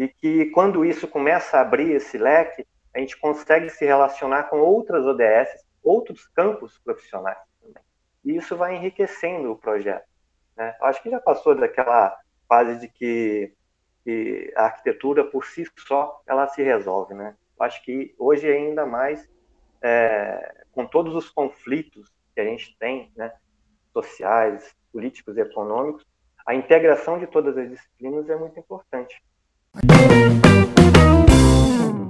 e que quando isso começa a abrir esse leque, a gente consegue se relacionar com outras ODS, outros campos profissionais também. E isso vai enriquecendo o projeto. Né? Acho que já passou daquela fase de que, que, a arquitetura por si só ela se resolve. Né? Acho que hoje ainda mais é, com todos os conflitos que a gente tem, né, sociais, políticos e econômicos, a integração de todas as disciplinas é muito importante.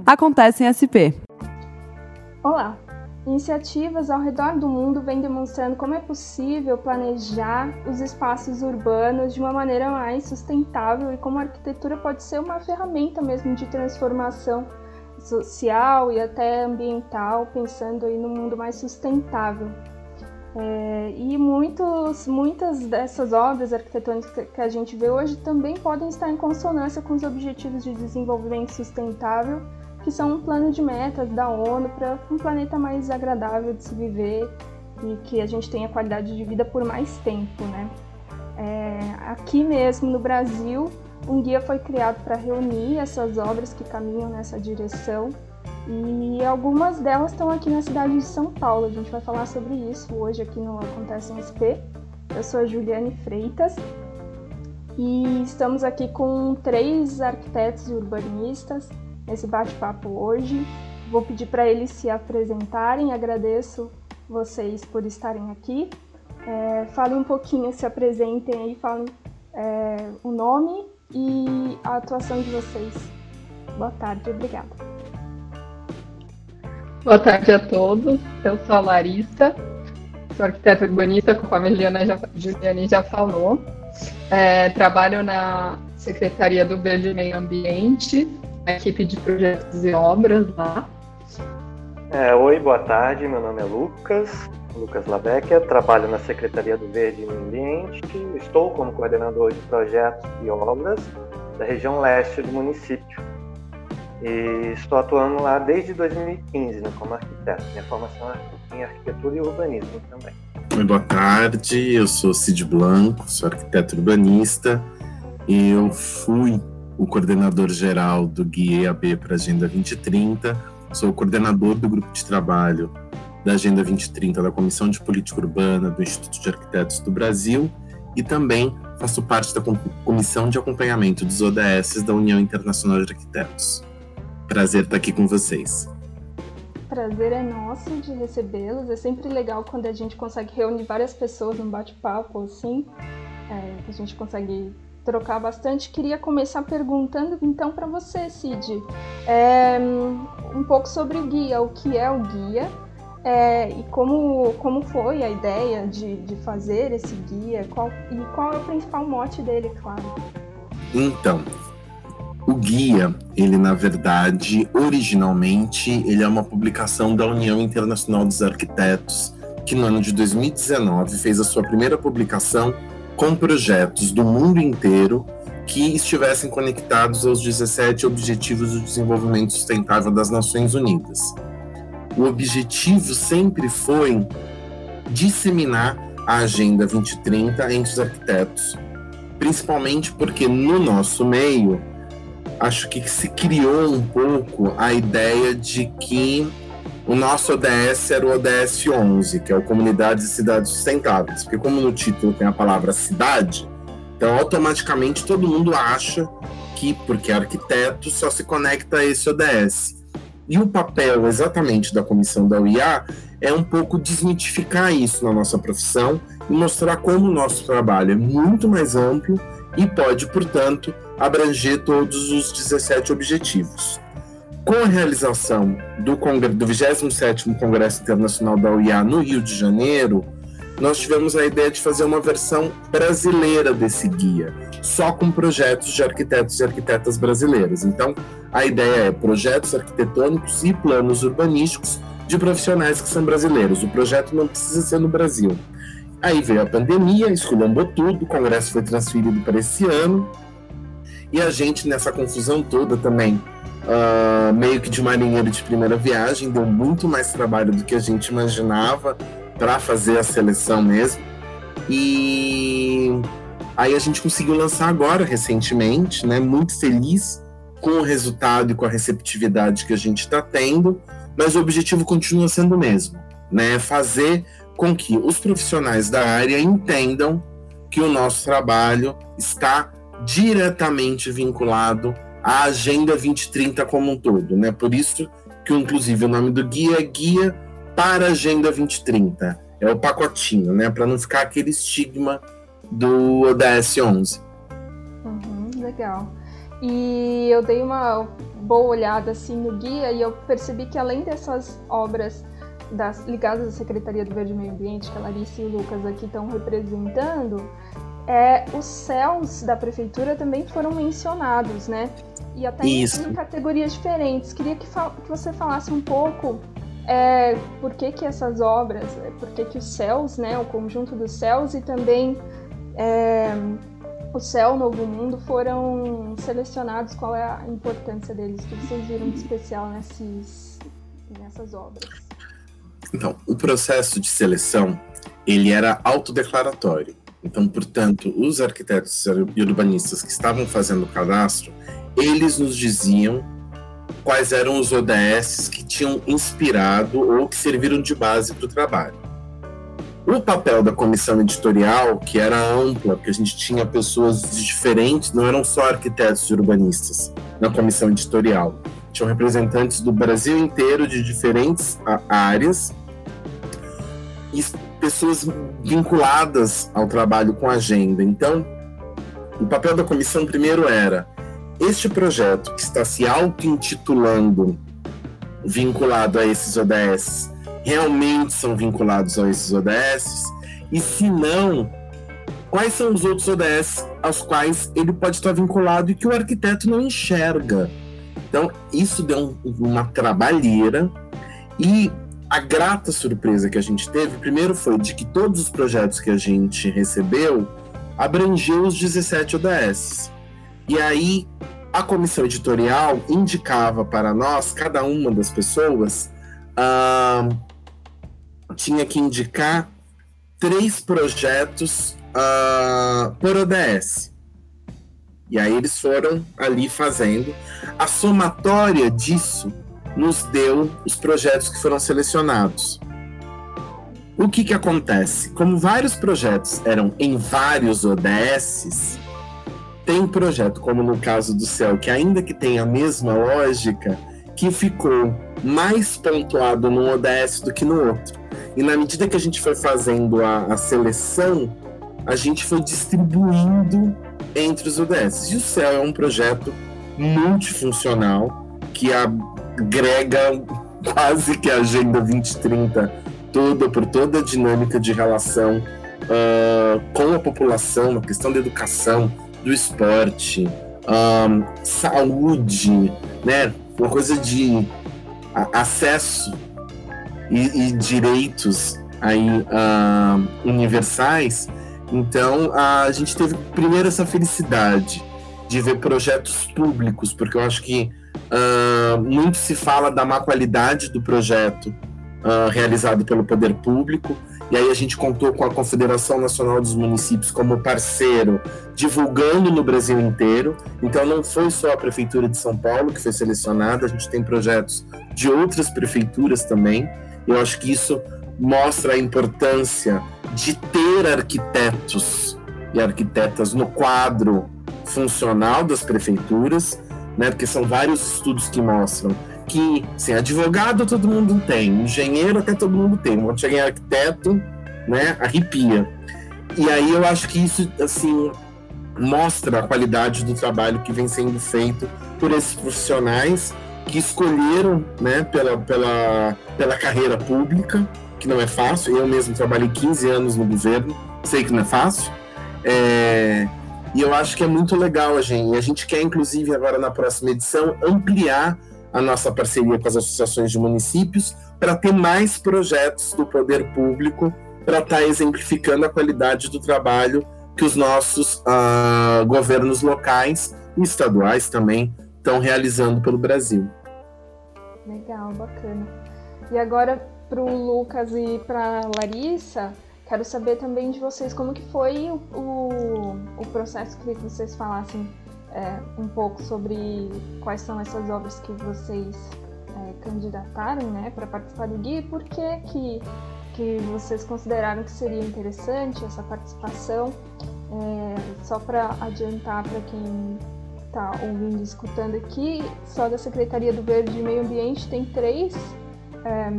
Acontece em SP. Olá! Iniciativas ao redor do mundo vêm demonstrando como é possível planejar os espaços urbanos de uma maneira mais sustentável e como a arquitetura pode ser uma ferramenta mesmo de transformação social e até ambiental, pensando aí no mundo mais sustentável. É, e muitos, muitas dessas obras arquitetônicas que a gente vê hoje também podem estar em consonância com os Objetivos de Desenvolvimento Sustentável, que são um plano de metas da ONU para um planeta mais agradável de se viver e que a gente tenha qualidade de vida por mais tempo. Né? É, aqui mesmo no Brasil, um guia foi criado para reunir essas obras que caminham nessa direção e algumas delas estão aqui na cidade de São Paulo. A gente vai falar sobre isso hoje aqui no Acontece em SP. Eu sou a Juliane Freitas e estamos aqui com três arquitetos e urbanistas nesse bate-papo hoje. Vou pedir para eles se apresentarem. Agradeço vocês por estarem aqui. É, falem um pouquinho, se apresentem aí, falem é, o nome e a atuação de vocês. Boa tarde, obrigada. Boa tarde a todos. Eu sou a Larissa, sou arquiteta urbanista, conforme a Juliana já, Juliane já falou. É, trabalho na Secretaria do Verde e Meio Ambiente, na equipe de projetos e obras lá. É, oi, boa tarde. Meu nome é Lucas, Lucas Labecker. Trabalho na Secretaria do Verde e Meio Ambiente. Estou como coordenador de projetos e obras da região leste do município. E estou atuando lá desde 2015 né, como arquiteto. Minha formação é em arquitetura e urbanismo também. Oi, boa tarde. Eu sou Cid Blanco, sou arquiteto urbanista e eu fui o coordenador geral do Guia EAB para a Agenda 2030. Sou coordenador do grupo de trabalho da Agenda 2030 da Comissão de Política Urbana do Instituto de Arquitetos do Brasil e também faço parte da Comissão de Acompanhamento dos ODS da União Internacional de Arquitetos. Prazer estar aqui com vocês. Prazer é nosso de recebê-los. É sempre legal quando a gente consegue reunir várias pessoas num bate-papo assim. É, a gente consegue trocar bastante. Queria começar perguntando então para você, Cid, é, um pouco sobre o guia, o que é o guia é, e como, como foi a ideia de, de fazer esse guia qual, e qual é o principal mote dele, claro. Então, o guia, ele na verdade, originalmente, ele é uma publicação da União Internacional dos Arquitetos, que no ano de 2019 fez a sua primeira publicação com projetos do mundo inteiro que estivessem conectados aos 17 Objetivos do Desenvolvimento Sustentável das Nações Unidas. O objetivo sempre foi disseminar a Agenda 2030 entre os arquitetos, principalmente porque no nosso meio acho que se criou um pouco a ideia de que o nosso ODS era o ODS 11, que é o Comunidades e Cidades Sustentáveis. Porque como no título tem a palavra cidade, então automaticamente todo mundo acha que, porque é arquiteto, só se conecta a esse ODS. E o papel exatamente da comissão da UIA é um pouco desmitificar isso na nossa profissão e mostrar como o nosso trabalho é muito mais amplo e pode, portanto, abranger todos os 17 objetivos. Com a realização do, do 27º Congresso Internacional da UIA no Rio de Janeiro, nós tivemos a ideia de fazer uma versão brasileira desse guia, só com projetos de arquitetos e arquitetas brasileiras. Então, a ideia é projetos arquitetônicos e planos urbanísticos de profissionais que são brasileiros. O projeto não precisa ser no Brasil. Aí veio a pandemia, esculhambou tudo, o congresso foi transferido para esse ano, e a gente, nessa confusão toda também, uh, meio que de marinheiro de primeira viagem, deu muito mais trabalho do que a gente imaginava para fazer a seleção mesmo. E aí a gente conseguiu lançar agora, recentemente, né? Muito feliz com o resultado e com a receptividade que a gente está tendo, mas o objetivo continua sendo o mesmo, né? Fazer com que os profissionais da área entendam que o nosso trabalho está diretamente vinculado à Agenda 2030 como um todo, né? Por isso que, inclusive, o nome do guia é Guia para a Agenda 2030. É o pacotinho, né? Para não ficar aquele estigma do ODS 11. Uhum, legal. E eu dei uma boa olhada assim no guia e eu percebi que além dessas obras das, ligadas à Secretaria do Verde e Meio Ambiente, que a Larissa e o Lucas aqui estão representando, é, os céus da prefeitura também foram mencionados, né? E até em, em, categorias diferentes. Queria que, que você falasse um pouco é, por que, que essas obras, por que, que os céus, né, o conjunto dos céus e também é, o Céu Novo Mundo foram selecionados, qual é a importância deles? O que vocês viram de especial nesses, nessas obras? Então, o processo de seleção, ele era autodeclaratório. Então, portanto, os arquitetos e urbanistas que estavam fazendo o cadastro, eles nos diziam quais eram os ODS que tinham inspirado ou que serviram de base para o trabalho. O papel da comissão editorial, que era ampla, porque a gente tinha pessoas diferentes, não eram só arquitetos e urbanistas na comissão editorial. Tinham representantes do Brasil inteiro, de diferentes áreas, pessoas vinculadas ao trabalho com agenda. Então, o papel da comissão primeiro era este projeto que está se auto-intitulando vinculado a esses ODS realmente são vinculados a esses ODS? E se não, quais são os outros ODS aos quais ele pode estar vinculado e que o arquiteto não enxerga? Então, isso deu um, uma trabalheira e a grata surpresa que a gente teve, primeiro foi de que todos os projetos que a gente recebeu abrangeu os 17 ODS. E aí a comissão editorial indicava para nós, cada uma das pessoas, uh, tinha que indicar três projetos uh, por ODS. E aí eles foram ali fazendo. A somatória disso nos deu os projetos que foram selecionados. O que, que acontece? Como vários projetos eram em vários ODSs, tem projeto, como no caso do céu, que ainda que tenha a mesma lógica, que ficou mais pontuado num ODS do que no outro. E na medida que a gente foi fazendo a, a seleção, a gente foi distribuindo entre os ODS. E o Céu é um projeto multifuncional que agrega quase que a Agenda 2030 toda, por toda a dinâmica de relação uh, com a população, a questão da educação, do esporte, um, saúde, né? Uma coisa de acesso e, e direitos aí uh, universais. Então a gente teve primeiro essa felicidade de ver projetos públicos, porque eu acho que uh, muito se fala da má qualidade do projeto uh, realizado pelo poder público. E aí a gente contou com a Confederação Nacional dos Municípios como parceiro, divulgando no Brasil inteiro. Então não foi só a Prefeitura de São Paulo que foi selecionada, a gente tem projetos de outras prefeituras também. Eu acho que isso mostra a importância de ter arquitetos e arquitetas no quadro funcional das prefeituras, né? Porque são vários estudos que mostram que, assim, advogado todo mundo tem, engenheiro até todo mundo tem, quando chega em arquiteto, né, arrepia. E aí eu acho que isso, assim, mostra a qualidade do trabalho que vem sendo feito por esses profissionais que escolheram, né, pela, pela, pela carreira pública, que não é fácil. Eu mesmo trabalhei 15 anos no governo, sei que não é fácil. É, e eu acho que é muito legal a gente. A gente quer, inclusive, agora na próxima edição, ampliar a nossa parceria com as associações de municípios para ter mais projetos do poder público para estar tá exemplificando a qualidade do trabalho que os nossos uh, governos locais e estaduais também estão realizando pelo Brasil. Legal, bacana. E agora para o Lucas e para Larissa, quero saber também de vocês como que foi o, o, processo que vocês falassem é, um pouco sobre quais são essas obras que vocês é, candidataram né, para participar do guia e por que, que, que vocês consideraram que seria interessante essa participação. É, só para adiantar para quem está ouvindo e escutando aqui, só da Secretaria do Verde e Meio Ambiente tem três, é,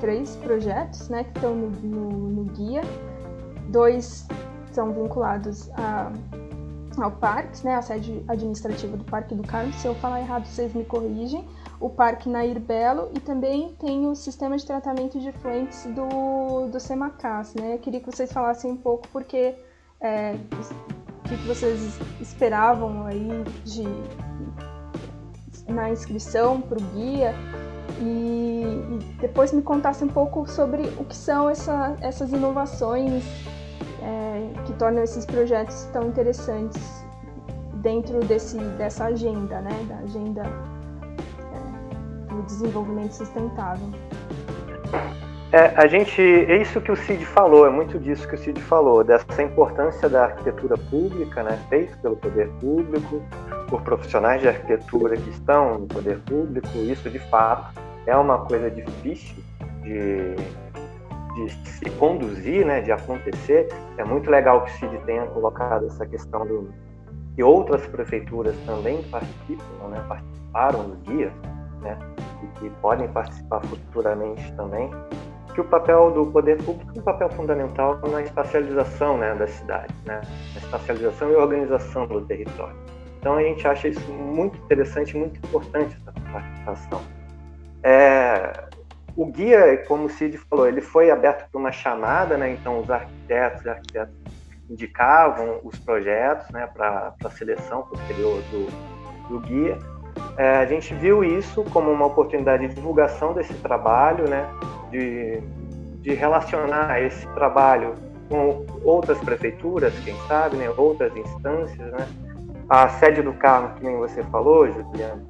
três projetos né, que estão no, no, no guia. Dois são vinculados a ao parque, né, a sede administrativa do Parque do Carmo. Se eu falar errado, vocês me corrigem. O Parque Nair Belo e também tem o sistema de tratamento de efluentes do, do Semacas, né? Eu queria que vocês falassem um pouco porque é, o que vocês esperavam aí de, na inscrição para o guia e, e, depois me contassem um pouco sobre o que são essa, essas inovações é, que tornam esses projetos tão interessantes dentro desse, dessa agenda, né, da agenda é, do desenvolvimento sustentável. É, a gente, é isso que o Cid falou, é muito disso que o Cid falou, dessa importância da arquitetura pública, né, feita pelo poder público, por profissionais de arquitetura que estão no poder público, isso de fato é uma coisa difícil de de se conduzir, né, de acontecer. É muito legal que o CID tenha colocado essa questão do que outras prefeituras também participam, né, participaram do guia, né, e que podem participar futuramente também. Que o papel do poder público é um papel fundamental na espacialização, né, da cidade, né, na espacialização e organização do território. Então a gente acha isso muito interessante, muito importante essa participação. É, o guia, como o Cid falou, ele foi aberto por uma chamada, né? Então os arquitetos arquitetos indicavam os projetos, né, para a seleção posterior do, do guia. É, a gente viu isso como uma oportunidade de divulgação desse trabalho, né, de, de relacionar esse trabalho com outras prefeituras, quem sabe, né, outras instâncias, né. A sede do carro, que nem você falou, Juliana,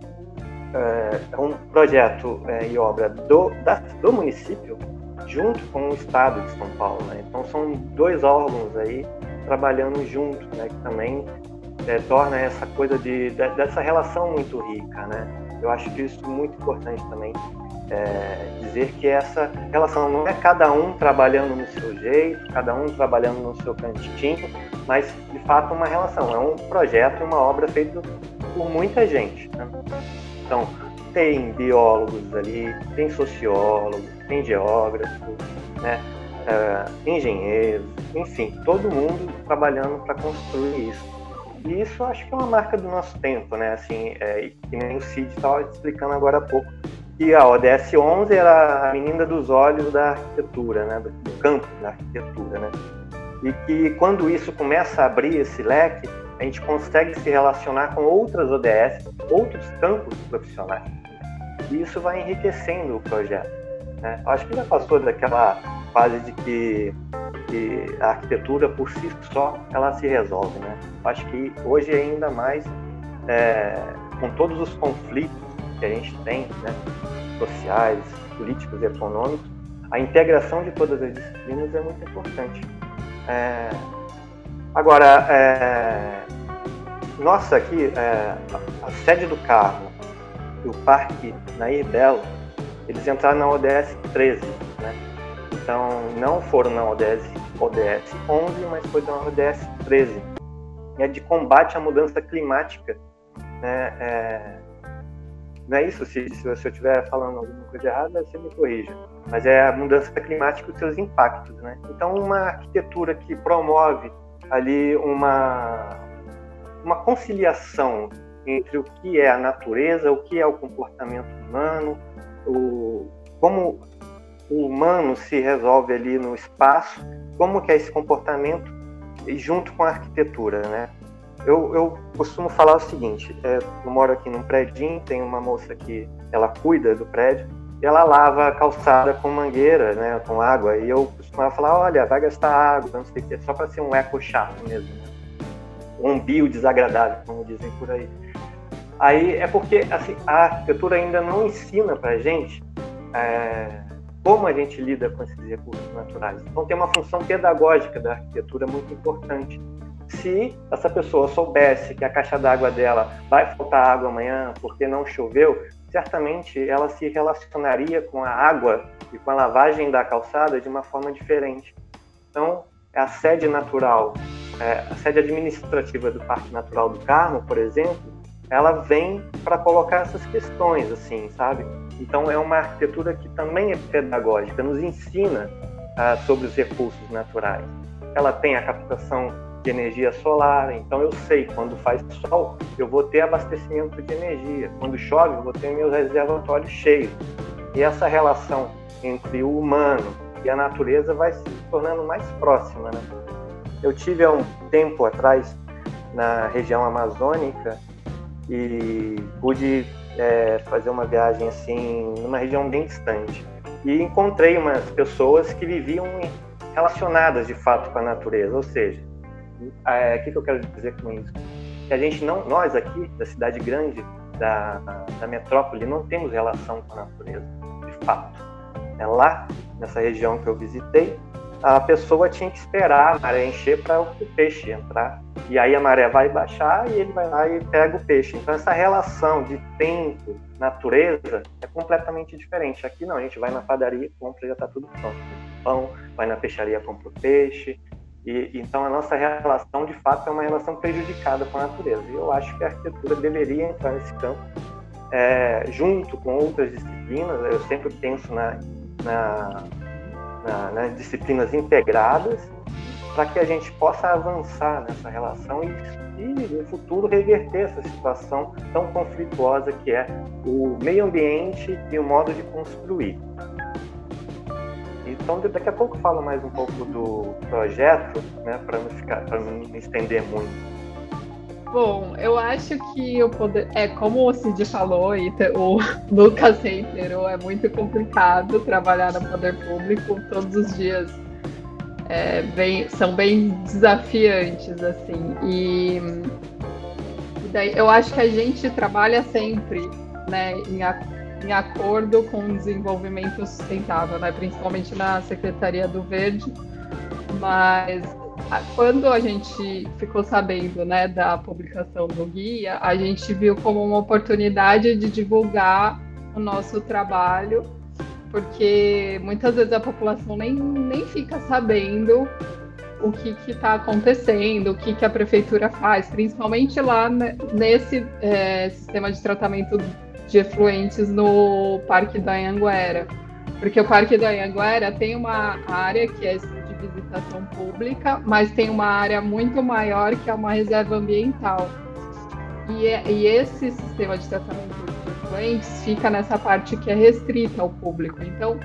é, é um projeto é, e obra do, da, do município junto com o Estado de São Paulo. Né? Então são dois órgãos aí trabalhando juntos, né? que também é, torna essa coisa de, de, dessa relação muito rica. Né? Eu acho que isso é muito importante também é, dizer que essa relação não é cada um trabalhando no seu jeito, cada um trabalhando no seu cantinho, mas de fato uma relação, é um projeto e uma obra feito por muita gente. Né? Então, tem biólogos ali, tem sociólogos, tem geógrafos, né? Uh, engenheiros, enfim, todo mundo trabalhando para construir isso. E isso acho que é uma marca do nosso tempo, né? Assim, é, que nem o Cid estava explicando agora há pouco, que a ODS 11 era a menina dos olhos da arquitetura, né? Do campo da arquitetura, né? E que quando isso começa a abrir esse leque, a gente consegue se relacionar com outras ODS, outros campos profissionais. E isso vai enriquecendo o projeto. Né? Acho que já passou daquela fase de que, que, a arquitetura por si só ela se resolve. Né? Acho que hoje ainda mais é, com todos os conflitos que a gente tem, né? sociais, políticos e econômicos, a integração de todas as disciplinas é muito importante. É, agora, é, nossa, aqui, é, a, sede do carro e o parque Nair Belo, eles entraram na ODS 13, né? Então, não foram na ODS, ODS 11, mas foi na ODS 13. É de combate à mudança climática. Né? É, não é isso, se, se eu estiver falando alguma coisa errada, você me corrija. Mas é a mudança climática e os seus impactos. Né? Então, uma arquitetura que promove ali uma, uma conciliação entre o que é a natureza, o que é o comportamento humano, o, como o humano se resolve ali no espaço, como que é esse comportamento junto com a arquitetura, né? Eu, eu costumo falar o seguinte: é, eu moro aqui num prédio, tem uma moça que ela cuida do prédio ela lava a calçada com mangueira, né, com água. E eu costumava falar: olha, vai gastar água, não sei o que, só para ser um eco chato mesmo. Né? um bio desagradável, como dizem por aí. Aí é porque assim, a arquitetura ainda não ensina para a gente é, como a gente lida com esses recursos naturais. Então tem uma função pedagógica da arquitetura muito importante. Se essa pessoa soubesse que a caixa d'água dela vai faltar água amanhã porque não choveu, certamente ela se relacionaria com a água e com a lavagem da calçada de uma forma diferente. Então, a sede natural, é, a sede administrativa do Parque Natural do Carmo, por exemplo, ela vem para colocar essas questões, assim, sabe? Então, é uma arquitetura que também é pedagógica, nos ensina uh, sobre os recursos naturais. Ela tem a captação de energia solar, então eu sei quando faz sol, eu vou ter abastecimento de energia. Quando chove, eu vou ter meus reservatórios cheios. E essa relação entre o humano e a natureza vai se tornando mais próxima. Né? Eu tive há um tempo atrás na região amazônica e pude é, fazer uma viagem assim numa região bem distante e encontrei umas pessoas que viviam relacionadas de fato com a natureza, ou seja, é, o que, que eu quero dizer com isso? Que a gente não, nós aqui da cidade grande, da, da metrópole, não temos relação com a natureza, de fato. É lá, nessa região que eu visitei, a pessoa tinha que esperar a maré encher para o peixe entrar. E aí a maré vai baixar e ele vai lá e pega o peixe. Então essa relação de tempo, natureza, é completamente diferente. Aqui não, a gente vai na padaria, compra já está tudo pronto. Pão, vai na peixaria, compra o peixe, e, então a nossa relação, de fato, é uma relação prejudicada com a natureza. E eu acho que a arquitetura deveria entrar nesse campo, é, junto com outras disciplinas. Eu sempre penso na, na, na, nas disciplinas integradas, para que a gente possa avançar nessa relação e, e, no futuro, reverter essa situação tão conflituosa que é o meio ambiente e o modo de construir. Então, daqui a pouco eu falo mais um pouco do projeto, né, para não ficar, para não me estender muito. Bom, eu acho que o poder, é como o Cid falou e o Lucas reiterou, é muito complicado trabalhar no poder público todos os dias. É, bem, são bem desafiantes assim e, e daí eu acho que a gente trabalha sempre né, em em acordo com o desenvolvimento sustentável, né? principalmente na Secretaria do Verde. Mas quando a gente ficou sabendo né, da publicação do guia, a gente viu como uma oportunidade de divulgar o nosso trabalho, porque muitas vezes a população nem, nem fica sabendo o que está acontecendo, o que, que a prefeitura faz, principalmente lá nesse é, sistema de tratamento de efluentes no Parque da Anhanguera. Porque o Parque da Anhanguera tem uma área que é de visitação pública, mas tem uma área muito maior que é uma reserva ambiental. E, é, e esse sistema de tratamento de efluentes fica nessa parte que é restrita ao público. Então,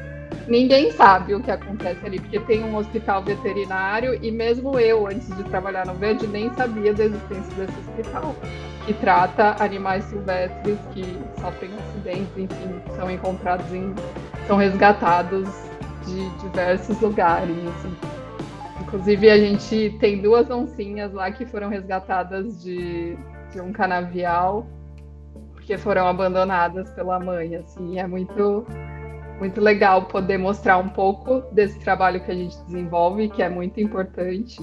ninguém sabe o que acontece ali, porque tem um hospital veterinário e mesmo eu, antes de trabalhar no Verde, nem sabia da existência desse hospital que trata animais silvestres que sofrem acidentes, enfim, são encontrados em. são resgatados de diversos lugares. Assim. Inclusive, a gente tem duas oncinhas lá que foram resgatadas de, de um canavial, porque foram abandonadas pela mãe. Assim, é muito, muito legal poder mostrar um pouco desse trabalho que a gente desenvolve, que é muito importante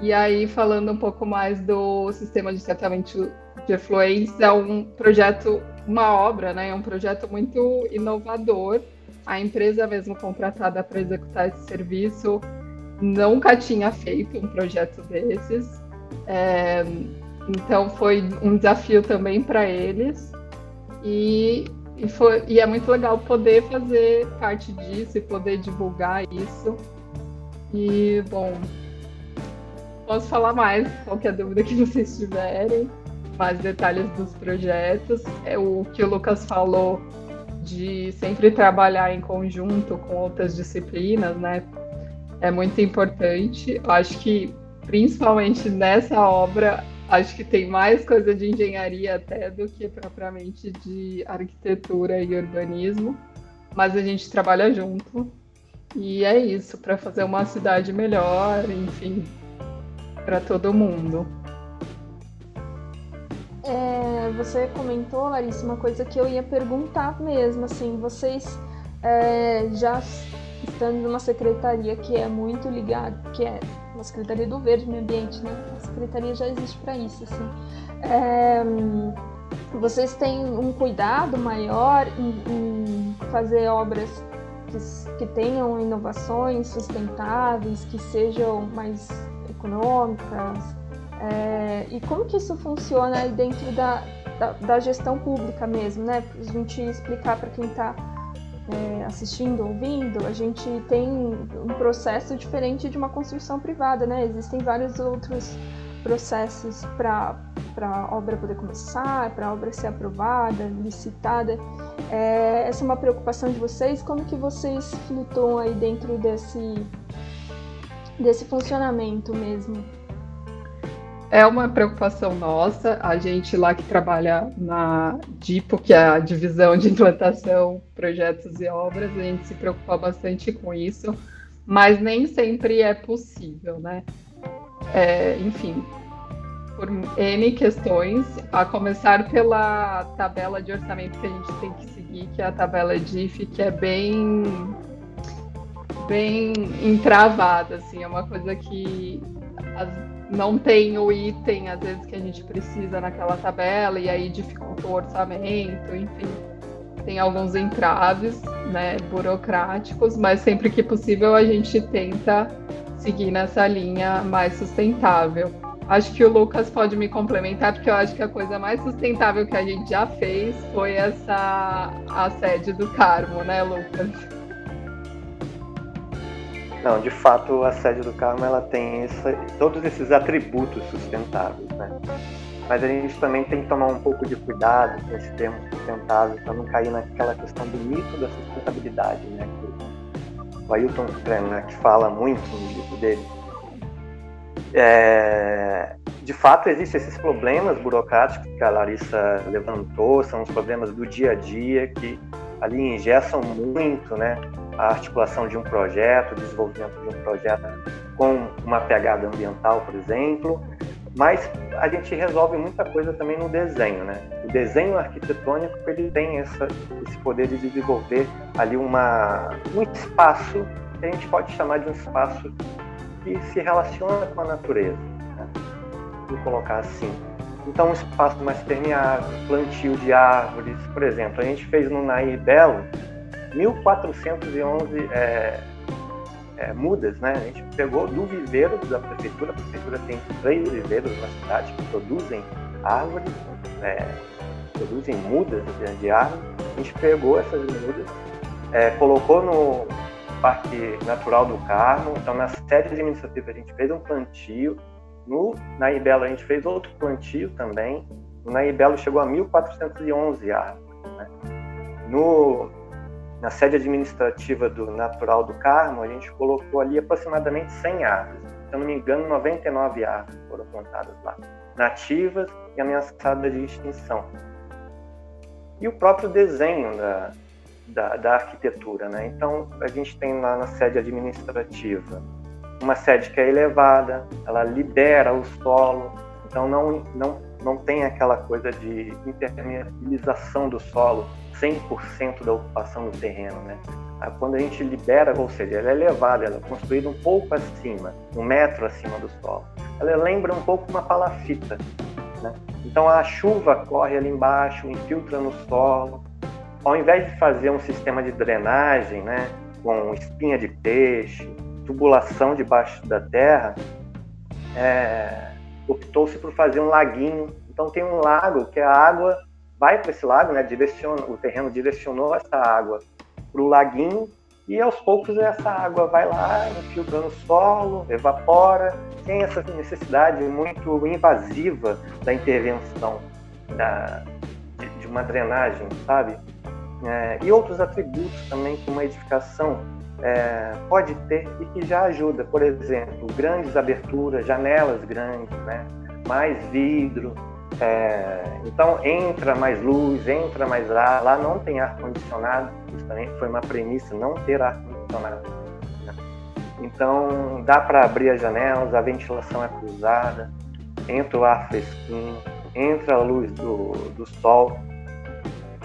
e aí, falando um pouco mais do sistema de tratamento de efluentes, é um projeto, uma obra, né? É um projeto muito inovador. A empresa mesmo contratada para executar esse serviço nunca tinha feito um projeto desses. É, então foi um desafio também para eles. E, e, foi, e é muito legal poder fazer parte disso e poder divulgar isso. E, bom, posso falar mais, qualquer dúvida que vocês tiverem, mais detalhes dos projetos. É o que o Lucas falou de sempre trabalhar em conjunto com outras disciplinas, né? É muito importante. Acho que principalmente nessa obra, acho que tem mais coisa de engenharia até do que propriamente de arquitetura e urbanismo, mas a gente trabalha junto. E é isso, para fazer uma cidade melhor, enfim, para todo mundo. É, você comentou, Larissa, uma coisa que eu ia perguntar mesmo, assim, vocês é, já estando numa secretaria que é muito ligada, que é uma secretaria do Verde Meio Ambiente, né? A secretaria já existe para isso, assim. É, vocês têm um cuidado maior em, em fazer obras que, que, tenham inovações sustentáveis, que sejam mais econômicas? É, e como que isso funciona aí dentro da, da, da gestão pública mesmo, né? Para a gente explicar para quem está é, assistindo, ouvindo, a gente tem um processo diferente de uma construção privada, né? Existem vários outros processos para a obra poder começar, para a obra ser aprovada, licitada. É, essa é uma preocupação de vocês? Como que vocês flutuam aí dentro desse, desse funcionamento mesmo? É uma preocupação nossa. A gente lá que trabalha na DIPO, que é a divisão de implantação, projetos e obras, a gente se preocupa bastante com isso, mas nem sempre é possível, né? É, enfim, por N questões, a começar pela tabela de orçamento que a gente tem que seguir, que é a tabela DIF, que é bem bem entravada, assim, é uma coisa que não tem o item, às vezes, que a gente precisa naquela tabela, e aí dificulta o orçamento, enfim. Tem alguns entraves né, burocráticos, mas sempre que possível a gente tenta seguir nessa linha mais sustentável. Acho que o Lucas pode me complementar, porque eu acho que a coisa mais sustentável que a gente já fez foi essa a sede do Carmo, né, Lucas? Não, de fato, a sede do Carmo ela tem essa, todos esses atributos sustentáveis, né? Mas a gente também tem que tomar um pouco de cuidado com esse termo sustentável para não cair naquela questão do mito da sustentabilidade, né? Que o Ailton Krenak fala muito no livro dele. É, de fato, existem esses problemas burocráticos que a Larissa levantou, são os problemas do dia a dia que ali engessam muito, né? A articulação de um projeto, o desenvolvimento de um projeto com uma pegada ambiental, por exemplo, mas a gente resolve muita coisa também no desenho, né? O desenho arquitetônico ele tem essa, esse poder de desenvolver ali uma, um espaço que a gente pode chamar de um espaço que se relaciona com a natureza, né? vou colocar assim. Então, um espaço mais permeável, plantio de árvores, por exemplo, a gente fez no Nair Belo 1.411 é, é, mudas, né? A gente pegou do viveiro da prefeitura, a prefeitura tem três viveiros na cidade que produzem árvores, é, produzem mudas de árvores. A gente pegou essas mudas, é, colocou no Parque Natural do Carmo, então na sede administrativa a gente fez um plantio, no, na Ibelo a gente fez outro plantio também, na Ibelo chegou a 1.411 árvores. Né? No, na sede administrativa do Natural do Carmo, a gente colocou ali aproximadamente 100 árvores. Se eu não me engano, 99 árvores foram plantadas lá, nativas e ameaçadas de extinção. E o próprio desenho da, da, da arquitetura, né? Então, a gente tem lá na sede administrativa uma sede que é elevada, ela libera o solo, então não, não, não tem aquela coisa de impermeabilização do solo, 100% da ocupação do terreno, né? Ah, quando a gente libera, ou seja, ela é elevada, ela é construída um pouco acima, um metro acima do solo. Ela lembra um pouco uma palafita, né? Então a chuva corre ali embaixo, infiltra no solo. Ao invés de fazer um sistema de drenagem, né, com espinha de peixe, tubulação debaixo da terra, é, optou-se por fazer um laguinho. Então tem um lago que a água vai para esse lago, né? Direciona, o terreno direcionou essa água para o laguinho e aos poucos essa água vai lá, infiltra no solo, evapora, sem essa necessidade muito invasiva da intervenção da, de, de uma drenagem, sabe? É, e outros atributos também que uma edificação é, pode ter e que já ajuda, por exemplo, grandes aberturas, janelas grandes, né? mais vidro, é, então entra mais luz, entra mais ar. Lá não tem ar condicionado. Isso também foi uma premissa, não ter ar condicionado. Né? Então dá para abrir as janelas, a ventilação é cruzada, entra o ar fresquinho, entra a luz do, do sol.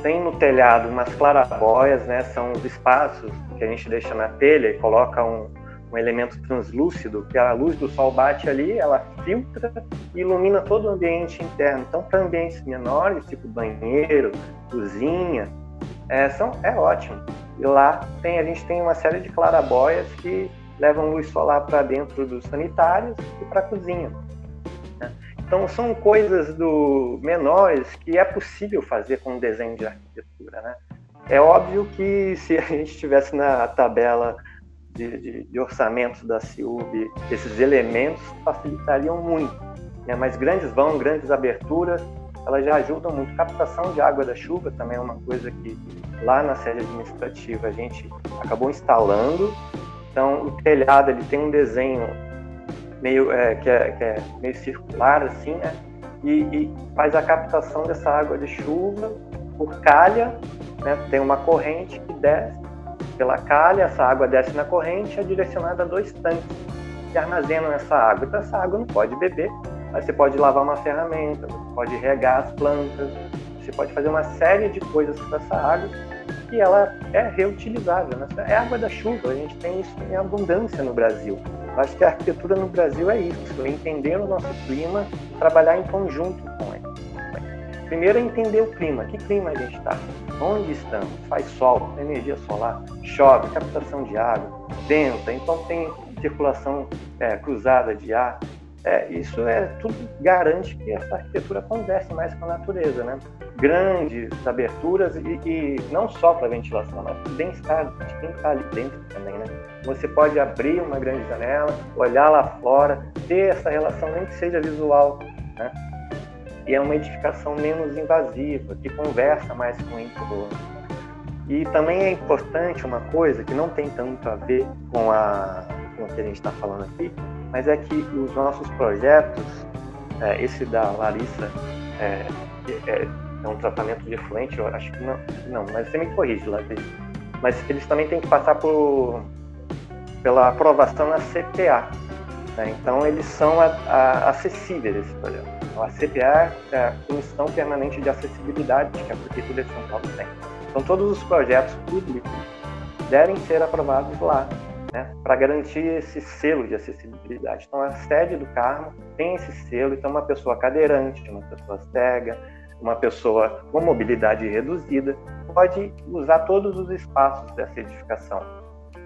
tem no telhado umas clarabóias, né? São os espaços que a gente deixa na telha e coloca um, um elemento translúcido, que a luz do sol bate ali, ela filtra e ilumina todo o ambiente interno. Então, para ambientes menores, tipo banheiro, cozinha, é, são, é ótimo. E lá tem, a gente tem uma série de clarabóias que levam luz solar para dentro dos sanitários e para a cozinha. Né? Então são coisas do menores que é possível fazer com desenho de arquitetura. Né? É óbvio que se a gente estivesse na tabela de, de, de orçamentos da CIUB, esses elementos facilitariam muito. Né? Mas grandes vão, grandes aberturas, elas já ajudam muito. Captação de água da chuva também é uma coisa que lá na sede administrativa a gente acabou instalando. Então o telhado ele tem um desenho meio é, que, é, que, é, meio circular assim, né? E, e, faz a captação dessa água de chuva por calha, né? Tem uma corrente que desce pela calha, essa água desce na corrente, é direcionada a dois tanques que armazenam essa água. Então essa água não pode beber, mas você pode lavar uma ferramenta, você pode regar as plantas, você pode fazer uma série de coisas com essa água e ela é reutilizável. Né? É água da chuva, a gente tem isso em abundância no Brasil. Eu acho que a arquitetura no Brasil é isso, é entender o nosso clima, trabalhar em conjunto com ele. Primeiro é entender o clima, que clima a gente está, onde estamos, faz sol, energia solar, chove, captação de água, venta, então tem circulação é, cruzada de ar, é, isso é tudo garante que essa arquitetura converse mais com a natureza, né? Grandes aberturas e, e não só para ventilação, mas para bem-estar de quem está ali dentro também, né? Você pode abrir uma grande janela, olhar lá fora, ter essa relação nem que seja visual, né? E é uma edificação menos invasiva, que conversa mais com o entorno. E também é importante uma coisa que não tem tanto a ver com, a, com o que a gente está falando aqui, mas é que os nossos projetos, é, esse da Larissa, é, é, é, um tratamento de efluente, eu acho que não, não, mas você me corrige, Larissa. Mas eles também têm que passar por, pela aprovação na CPA. Né? Então, eles são a, a, acessíveis, esse projeto. A CPA é a Comissão Permanente de Acessibilidade que a Prefeitura de São Paulo tem. Então, todos os projetos públicos devem ser aprovados lá né, para garantir esse selo de acessibilidade. Então, a sede do Carmo tem esse selo, então, uma pessoa cadeirante, uma pessoa cega, uma pessoa com mobilidade reduzida pode usar todos os espaços dessa edificação.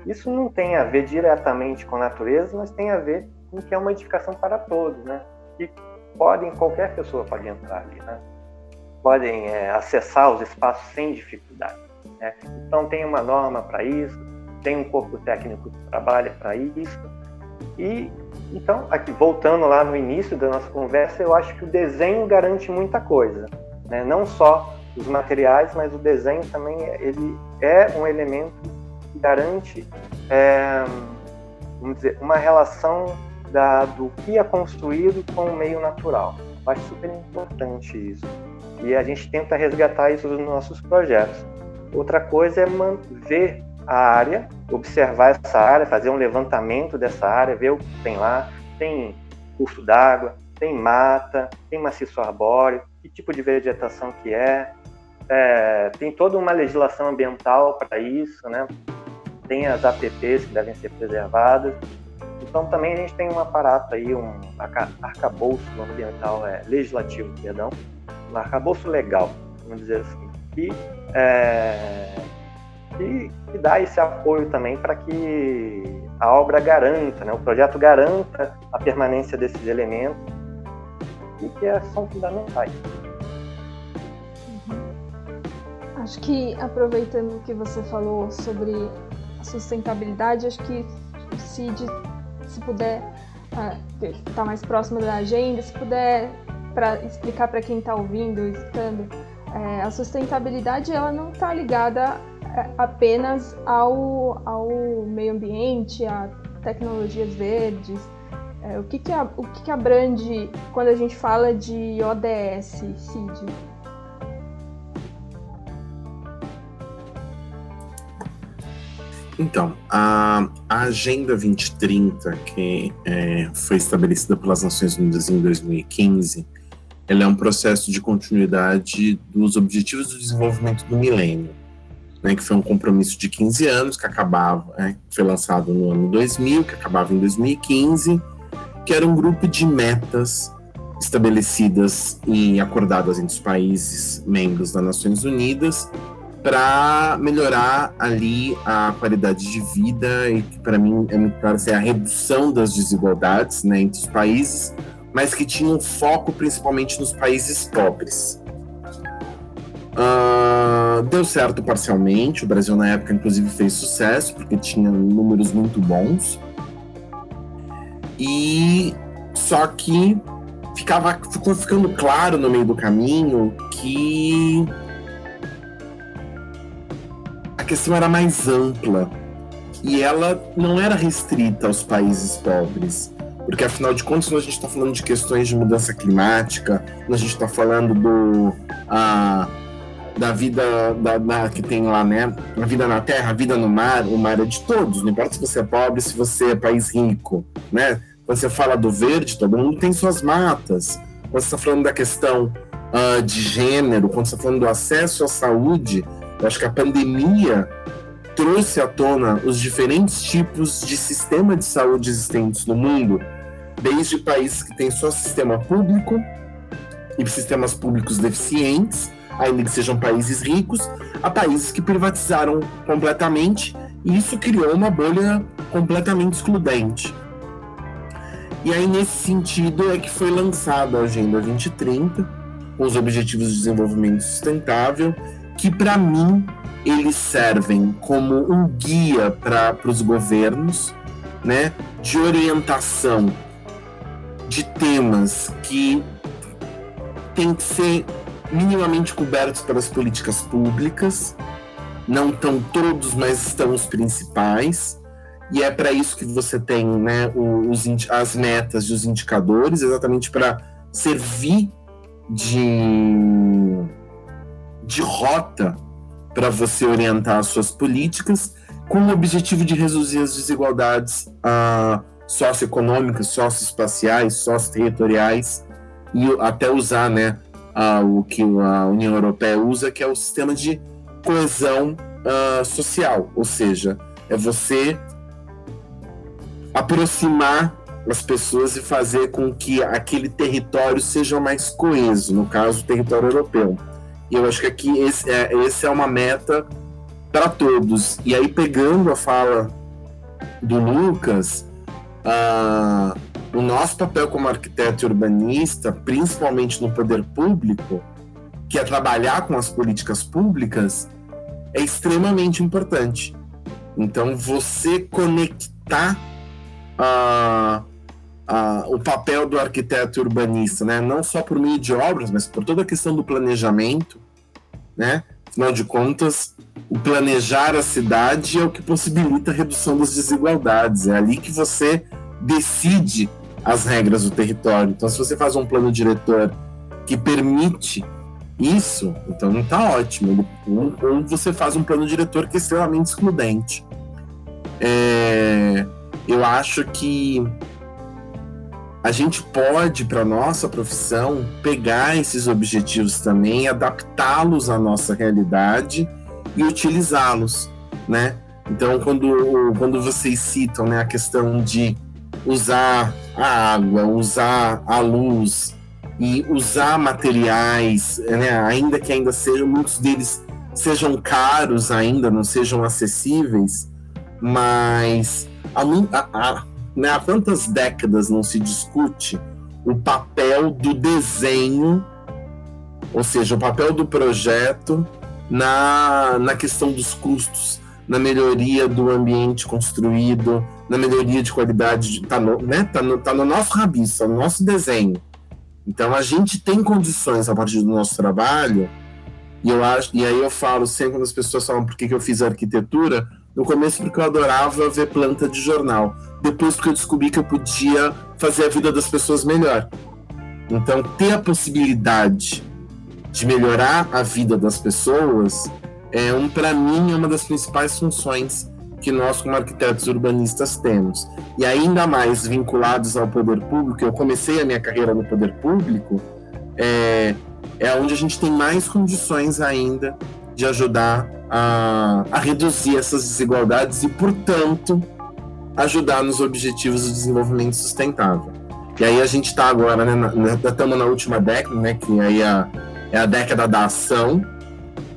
Isso não tem a ver diretamente com a natureza, mas tem a ver com que é uma edificação para todos, né? E podem, qualquer pessoa pode entrar ali, né? Podem é, acessar os espaços sem dificuldade. Né? Então tem uma norma para isso, tem um corpo técnico que trabalha para isso. E então, aqui voltando lá no início da nossa conversa, eu acho que o desenho garante muita coisa, né? Não só os materiais, mas o desenho também ele é um elemento que garante, é, vamos dizer, uma relação da, do que é construído com o meio natural. Eu acho super importante isso. E a gente tenta resgatar isso nos nossos projetos. Outra coisa é ver a área, observar essa área, fazer um levantamento dessa área, ver o que tem lá. Tem curso d'água, tem mata, tem maciço arbóreo, que tipo de vegetação que é. é tem toda uma legislação ambiental para isso, né? Tem as APPs que devem ser preservadas. Então também a gente tem um aparato aí, um arcabouço ambiental, é, legislativo, perdão, um arcabouço legal, vamos dizer assim, que é, que, que dá esse apoio também para que a obra garanta, né, o projeto garanta a permanência desses elementos e que são fundamentais. Uhum. Acho que aproveitando o que você falou sobre sustentabilidade, acho que o CID, se puder estar tá mais próximo da agenda, se puder para explicar para quem está ouvindo, escutando, é, a sustentabilidade ela não está ligada é, apenas ao, ao meio ambiente, a tecnologias verdes? É, o que, que, o que, que abrange quando a gente fala de ODS, CID? Então, a, a, Agenda 2030, que é, foi estabelecida pelas Nações Unidas em 2015, ela é um processo de continuidade dos Objetivos do Desenvolvimento do Milênio, né, que foi um compromisso de 15 anos, que acabava, né, foi lançado no ano 2000, que acabava em 2015, que era um grupo de metas estabelecidas e acordadas entre os países membros das Nações Unidas para melhorar ali a qualidade de vida e que para mim é muito claro ser a redução das desigualdades né, entre os países, mas que tinha um foco principalmente nos países pobres. Uh, deu certo parcialmente, o Brasil na época inclusive fez sucesso porque tinha números muito bons. E só que ficava ficou ficando claro no meio do caminho que questão era mais ampla e ela não era restrita aos países pobres. Porque afinal de contas, quando a gente está falando de questões de mudança climática, quando a gente está falando do. A, da vida da, da, que tem lá, né? A vida na terra, a vida no mar, o mar é de todos, não importa se você é pobre, se você é país rico, né? Quando você fala do verde, todo mundo tem suas matas. Quando você está falando da questão uh, de gênero, quando você está falando do acesso à saúde, eu acho que a pandemia trouxe à tona os diferentes tipos de sistema de saúde existentes no mundo, desde países que têm só sistema público e sistemas públicos deficientes, ainda que sejam países ricos, a países que privatizaram completamente, e isso criou uma bolha completamente excludente. E aí, nesse sentido, é que foi lançada a Agenda 2030, com os Objetivos de Desenvolvimento Sustentável, que, para mim, eles servem como um guia para os governos, né, de orientação de temas que têm que ser minimamente cobertos pelas políticas públicas. Não estão todos, mas estão os principais e é para isso que você tem né, os, as metas e os indicadores, exatamente para servir de, de rota para você orientar as suas políticas com o objetivo de reduzir as desigualdades uh, socioeconômicas, socioespaciais, socioterritoriais e até usar né, uh, o que a União Europeia usa, que é o sistema de coesão uh, social, ou seja, é você aproximar as pessoas e fazer com que aquele território seja mais coeso, no caso, o território europeu. Eu acho que aqui esse é, esse é uma meta para todos. E aí, pegando a fala do Lucas, uh, o nosso papel como arquiteto e urbanista, principalmente no poder público, que é trabalhar com as políticas públicas, é extremamente importante. Então, você conectar a, a, o papel do arquiteto urbanista, né? não só por meio de obras, mas por toda a questão do planejamento. Né? Afinal de contas, o planejar a cidade é o que possibilita a redução das desigualdades. É ali que você decide as regras do território. Então, se você faz um plano diretor que permite isso, então não está ótimo. Ou você faz um plano diretor que é extremamente excludente. É eu acho que a gente pode, para nossa profissão, pegar esses objetivos também, adaptá-los à nossa realidade e utilizá-los, né? Então, quando, quando vocês citam né, a questão de usar a água, usar a luz e usar materiais, né, ainda que ainda sejam muitos deles sejam caros ainda, não sejam acessíveis, mas há, há, né, há quantas décadas não se discute o papel do desenho, ou seja, o papel do projeto na, na questão dos custos, na melhoria do ambiente construído, na melhoria de qualidade, está no, né, tá no, tá no nosso rabiço, tá no nosso desenho. Então a gente tem condições a partir do nosso trabalho, e eu acho, e aí eu falo sempre quando as pessoas falam por que, que eu fiz arquitetura, no começo porque eu adorava ver planta de jornal. Depois porque eu descobri que eu podia fazer a vida das pessoas melhor. Então, ter a possibilidade de melhorar a vida das pessoas é um para mim é uma das principais funções que nós como arquitetos urbanistas temos. E ainda mais vinculados ao poder público, eu comecei a minha carreira no poder público é, é onde a gente tem mais condições ainda de ajudar a, a reduzir essas desigualdades e, portanto, ajudar nos objetivos do desenvolvimento sustentável. E aí a gente está agora, né, estamos na última década, né, que aí a, é a década da ação.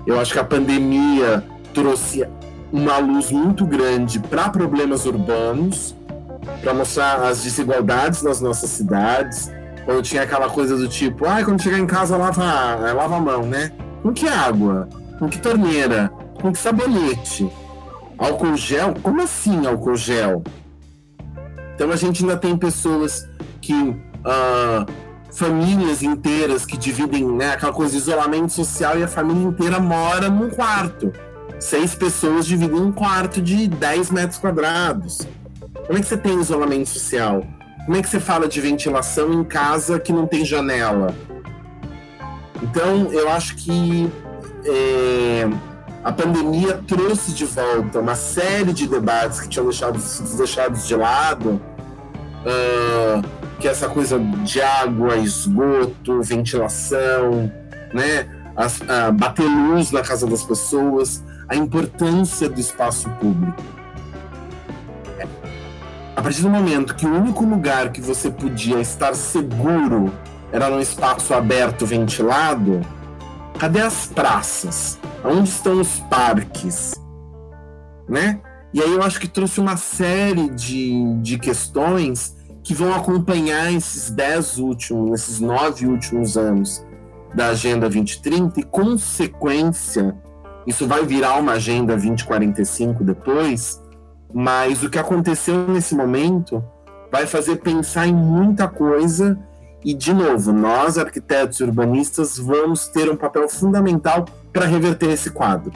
Eu acho que a pandemia trouxe uma luz muito grande para problemas urbanos, para mostrar as desigualdades nas nossas cidades. Quando tinha aquela coisa do tipo, ah, quando chegar em casa lava, lava a mão, né? Com que água? Com que torneira? Com sabonete? Álcool gel? Como assim álcool gel? Então a gente ainda tem pessoas que. Uh, famílias inteiras que dividem né, aquela coisa de isolamento social e a família inteira mora num quarto. Seis pessoas dividem um quarto de 10 metros quadrados. Como é que você tem isolamento social? Como é que você fala de ventilação em casa que não tem janela? Então, eu acho que é, a pandemia trouxe de volta uma série de debates que tinham deixado, deixados de lado, uh, que é essa coisa de água, esgoto, ventilação, né? Uh, bater luz na casa das pessoas, a importância do espaço público. A partir do momento que o único lugar que você podia estar seguro era num espaço aberto, ventilado, cadê as praças? Onde estão os parques? Né? E aí eu acho que trouxe uma série de, de questões que vão acompanhar esses dez últimos, esses nove últimos anos da Agenda 2030 e, consequência, isso vai virar uma Agenda 2045 depois, mas o que aconteceu nesse momento vai fazer pensar em muita coisa e, de novo, nós, arquitetos e urbanistas, vamos ter um papel fundamental para reverter esse quadro,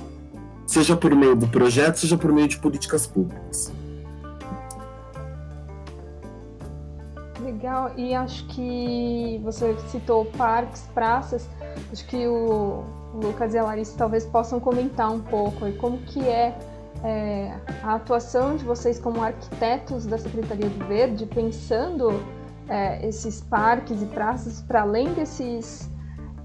seja por meio do projeto, seja por meio de políticas públicas. Legal, e acho que você citou parques, praças, acho que o Lucas e a Larissa talvez possam comentar um pouco e como que é, é, a atuação de vocês como arquitetos da Secretaria do Verde, pensando é, esses parques e praças para além desses,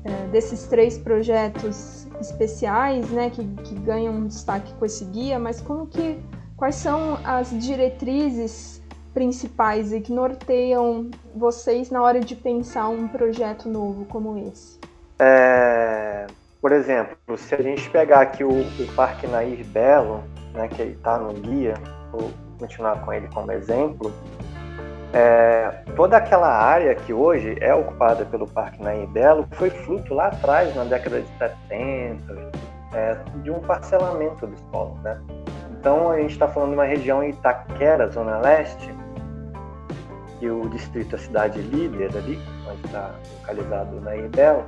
é, desses três projetos especiais, né, que, que ganham destaque com esse guia, mas como que, quais são as diretrizes principais e que norteiam vocês na hora de pensar um projeto novo como esse? É, por exemplo, se a gente pegar aqui o, o Parque Nair Belo, né, que está no guia, vou continuar com ele como exemplo, é, toda aquela área que hoje é ocupada pelo Parque Nair Belo foi fruto lá atrás, na década de 70, é, de um parcelamento do solo. Né? Então a gente está falando de uma região Itaquera, Zona Leste, e o distrito, a cidade líder ali, onde está localizado na Ibel.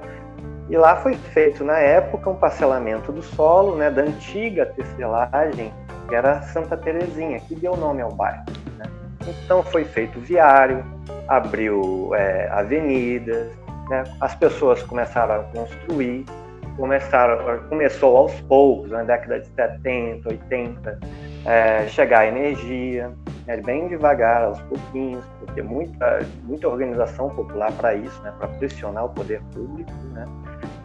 E lá foi feito, na época, um parcelamento do solo, né, da antiga tecelagem, que era Santa Terezinha, que deu nome ao bairro. Né? Então foi feito viário, abriu é, avenidas, né? as pessoas começaram a construir, começaram, começou aos poucos, na década de 70, 80, é, chegar energia, né, bem devagar, aos pouquinhos, porque muita, muita organização popular para isso, né, para pressionar o poder público, né,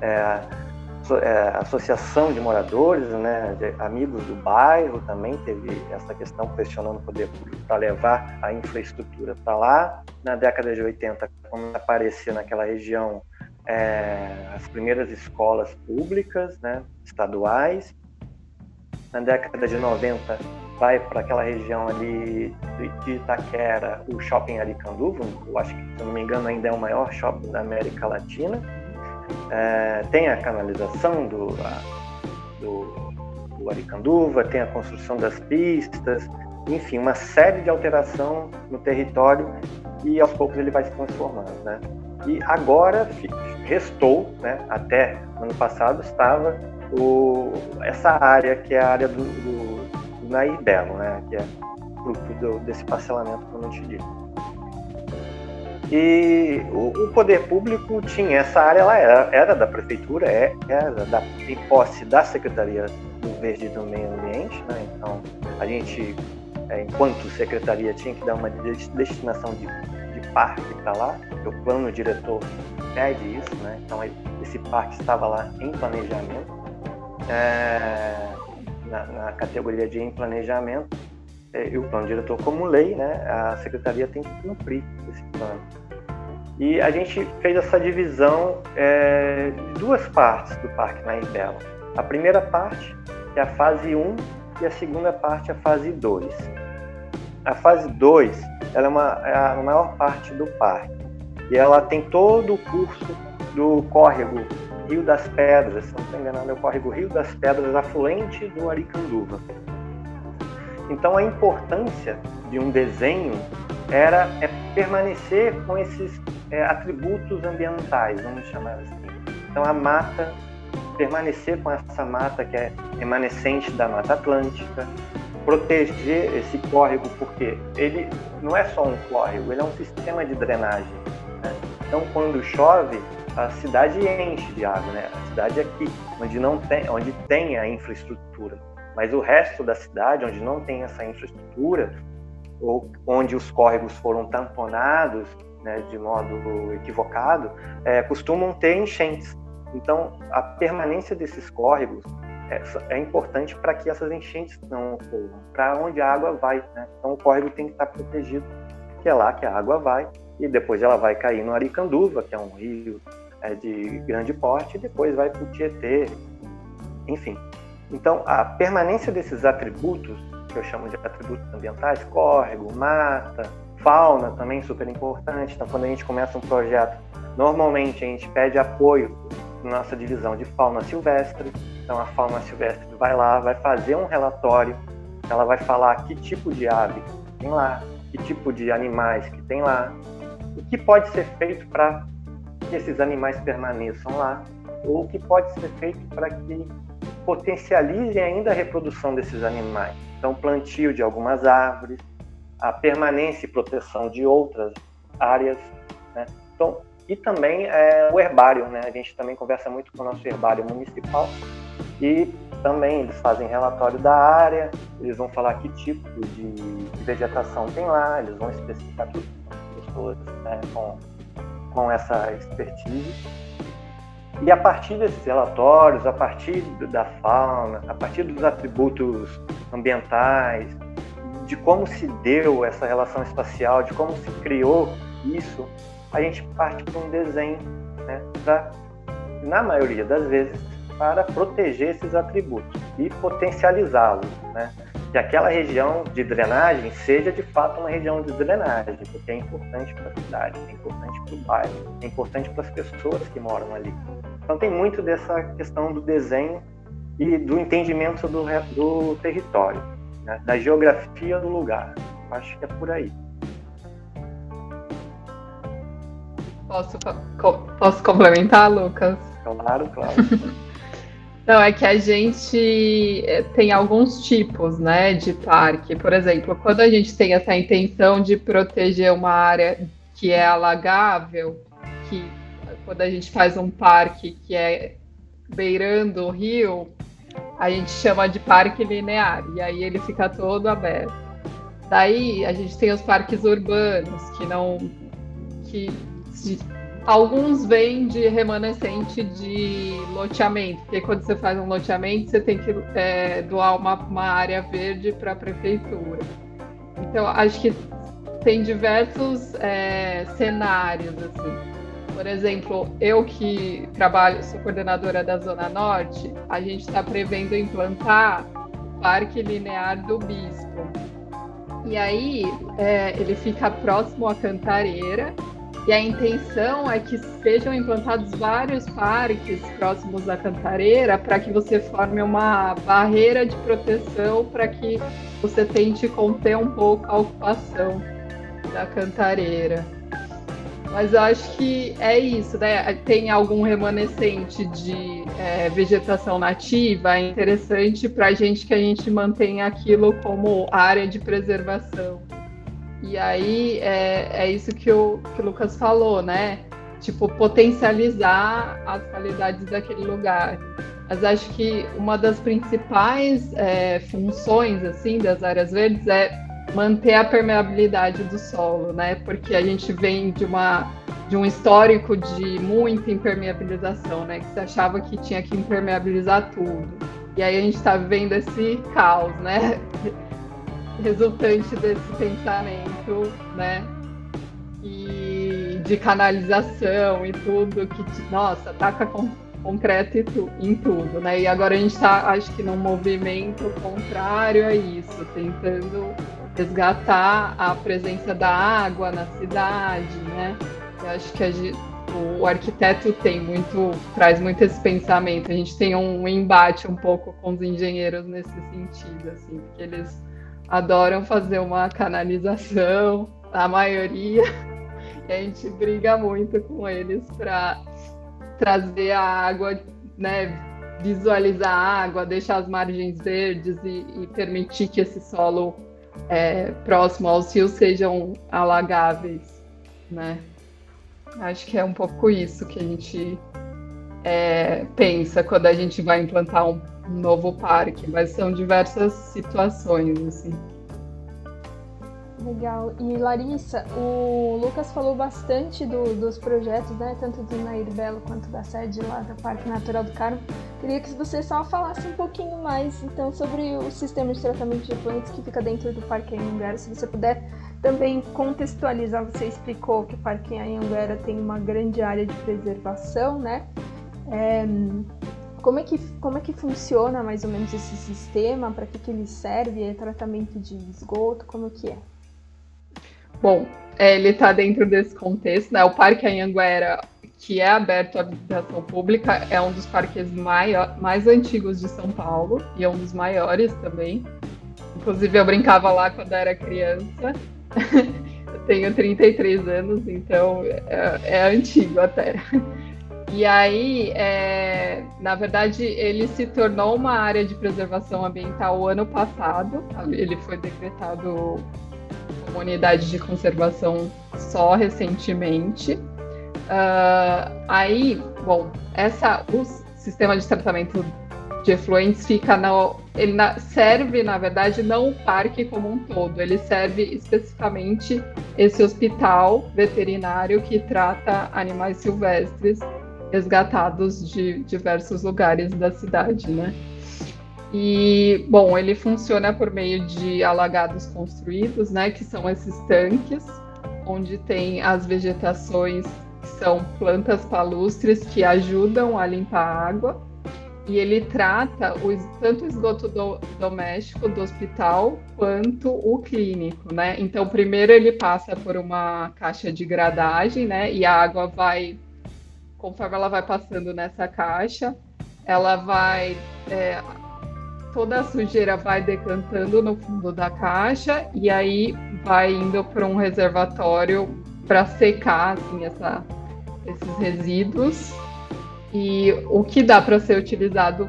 é, é, associação de moradores, né, de amigos do bairro também teve essa questão pressionando o poder público para levar a infraestrutura para lá. Na década de 80, quando aparecia naquela região é, as primeiras escolas públicas, né, estaduais. Na década de 90, vai para aquela região ali de Itaquera, o Shopping Aricanduva, eu acho que, se não me engano, ainda é o maior shopping da América Latina. É, tem a canalização do, a, do, do Aricanduva, tem a construção das pistas, enfim, uma série de alteração no território e aos poucos ele vai se transformando, né? E agora restou, né, até ano passado estava o, essa área que é a área do, do Nair Belo, né? Que é fruto do, desse parcelamento que eu te disse. E o, o, poder público tinha essa área, ela era, era da prefeitura, é, era da, em posse da Secretaria do Verde e do Meio Ambiente, né? Então a gente, é, enquanto secretaria, tinha que dar uma destinação de, de parque para lá, o plano diretor pede isso, né? Então esse parque estava lá em planejamento, é, na, na, categoria de em planejamento, e o plano diretor como lei, né? A secretaria tem que cumprir esse plano. E a gente fez essa divisão é, de duas partes do Parque Nair Bela. A primeira parte é a fase 1 e a segunda parte é a fase 2. A fase 2 ela é, uma, é a maior parte do parque e ela tem todo o curso do córrego Rio das Pedras, se não estou enganado, é o córrego Rio das Pedras, afluente do Aricanduva. Então a importância de um desenho era é permanecer com esses é, atributos ambientais, vamos chamar assim. Então a mata, permanecer com essa mata que é remanescente da Mata Atlântica, proteger esse córrego, porque ele não é só um córrego, ele é um sistema de drenagem. Né? Então quando chove, a cidade enche de água, né? A cidade é aqui, onde não tem, onde tem a infraestrutura. Mas o resto da cidade, onde não tem essa infraestrutura, ou onde os córregos foram tamponados né, de modo equivocado, é, costumam ter enchentes. Então, a permanência desses córregos é, é importante para que essas enchentes não ocorram, para onde a água vai. Né? Então, o córrego tem que estar protegido, que é lá que a água vai, e depois ela vai cair no Aricanduva, que é um rio é, de grande porte, e depois vai para o Tietê, enfim. Então, a permanência desses atributos, que eu chamo de atributos ambientais, córrego, mata, fauna também super importante. Então, quando a gente começa um projeto, normalmente a gente pede apoio na nossa divisão de fauna silvestre. Então, a fauna silvestre vai lá, vai fazer um relatório, ela vai falar que tipo de ave tem lá, que tipo de animais que tem lá, o que pode ser feito para que esses animais permaneçam lá, ou o que pode ser feito para que potencializem ainda a reprodução desses animais. Então, plantio de algumas árvores, a permanência e proteção de outras áreas. Né? Então, e também é, o herbário, né? A gente também conversa muito com o nosso herbário municipal e também eles fazem relatório da área, eles vão falar que tipo de, vegetação tem lá, eles vão especificar tudo pessoas né, com, com essa expertise. E a partir desses relatórios, a partir da fauna, a partir dos atributos ambientais, de como se deu essa relação espacial, de como se criou isso, a gente parte para um desenho, né, pra, na maioria das vezes, para proteger esses atributos e potencializá-los, né? Que aquela região de drenagem seja de fato uma região de drenagem, porque é importante para a cidade, é importante para o bairro, é importante para as pessoas que moram ali. Então tem muito dessa questão do desenho e do entendimento do, do território né? da geografia do lugar. Acho que é por aí. Posso, posso complementar, Lucas? Claro, claro. Não, é que a gente eh, tem alguns tipos, né, de parque. Por exemplo, quando a gente tem essa intenção de proteger uma área que é alagável, que quando a gente faz um parque que é beirando o rio, a gente chama de parque linear, e aí ele fica todo aberto. Daí a gente tem os parques urbanos, que não. que alguns vêm de remanescente de loteamento, porque quando você faz um loteamento, você tem que é, doar uma, uma área verde para a prefeitura. Então, acho que tem diversos é, cenários, assim. Por exemplo, eu que trabalho, sou coordenadora da Zona Norte, a gente está prevendo implantar o Parque Linear do Bispo. E aí é, ele fica próximo à Cantareira, e a intenção é que sejam implantados vários parques próximos à Cantareira para que você forme uma barreira de proteção para que você tente conter um pouco a ocupação da Cantareira. Mas eu acho que é isso, né? Tem algum remanescente de é, vegetação nativa, é interessante para a gente que a gente mantenha aquilo como área de preservação. E aí é, é isso que o, que o Lucas falou, né? Tipo, potencializar as qualidades daquele lugar. Mas acho que uma das principais é, funções assim das áreas verdes é manter a permeabilidade do solo, né? Porque a gente vem de uma de um histórico de muita impermeabilização, né? Que se achava que tinha que impermeabilizar tudo. E aí a gente está vivendo esse caos, né? Resultante desse pensamento, né? E de canalização e tudo, que, nossa, ataca com concreto em tudo, né? E agora a gente está, acho que, num movimento contrário a isso, tentando resgatar a presença da água na cidade, né? Eu acho que gente, o arquiteto tem muito, traz muito esse pensamento. A gente tem um embate um pouco com os engenheiros nesse sentido, assim, porque eles adoram fazer uma canalização, a maioria, e a gente briga muito com eles para trazer a água, né, visualizar a água, deixar as margens verdes e, e permitir que esse solo é, próximo aos rios sejam alagáveis, né? Acho que é um pouco isso que a gente é, pensa quando a gente vai implantar um, um novo parque, mas são diversas situações, assim. Legal. E Larissa, o Lucas falou bastante do, dos projetos, né? Tanto do Nair Belo quanto da sede lá do Parque Natural do Carmo. Queria que você só falasse um pouquinho mais, então, sobre o sistema de tratamento de efluentes que fica dentro do Parque Anhanguera. Se você puder também contextualizar, você explicou que o Parque Anhanguera tem uma grande área de preservação, né? É, como é que, como é que funciona mais ou menos esse sistema? Para que, que ele serve? É tratamento de esgoto? Como que é? Bom, é, ele está dentro desse contexto, né? O Parque Anhanguera, que é aberto à visitação pública, é um dos parques maior, mais antigos de São Paulo e é um dos maiores também. Inclusive, eu brincava lá quando era criança. tenho 33 anos, então é, é antigo até. E aí, é, na verdade, ele se tornou uma área de preservação ambiental ano passado. Ele foi decretado uma unidade de conservação só recentemente. Uh, aí, bom, essa, o sistema de tratamento de efluentes fica no, ele na, serve, na verdade, não o parque como um todo, ele serve especificamente esse hospital veterinário que trata animais silvestres resgatados de diversos lugares da cidade, né? E, bom, ele funciona por meio de alagados construídos, né, que são esses tanques, onde tem as vegetações que são plantas palustres que ajudam a limpar a água. E ele trata o, tanto o esgoto do, doméstico do hospital quanto o clínico, né? Então, primeiro ele passa por uma caixa de gradagem, né? E a água vai, conforme ela vai passando nessa caixa, ela vai é, toda a sujeira vai decantando no fundo da caixa e aí vai indo para um reservatório para secar assim, essa, esses resíduos. E o que dá para ser utilizado,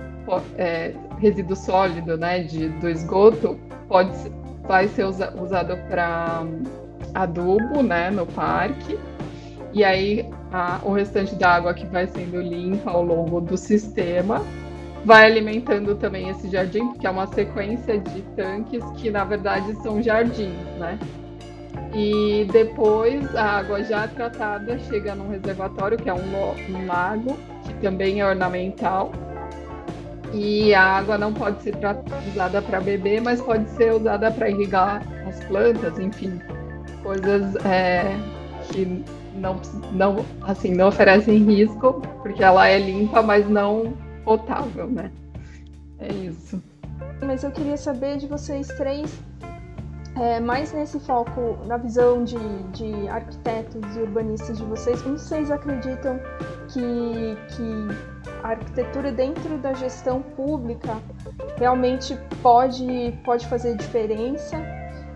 é, resíduo sólido né, de, do esgoto, pode, vai ser usa, usado para adubo né, no parque. E aí a, o restante da água que vai sendo limpa ao longo do sistema vai alimentando também esse jardim, porque é uma sequência de tanques que na verdade são jardins, né? E depois a água já tratada chega num reservatório, que é um, um lago, que também é ornamental. E a água não pode ser usada para beber, mas pode ser usada para irrigar as plantas, enfim, coisas é, que não, não, assim, não oferecem risco, porque ela é limpa, mas não potável, né? É isso. Mas eu queria saber de vocês três, é, mais nesse foco, na visão de, de arquitetos e urbanistas de vocês, como vocês acreditam que, que a arquitetura dentro da gestão pública realmente pode, pode fazer diferença?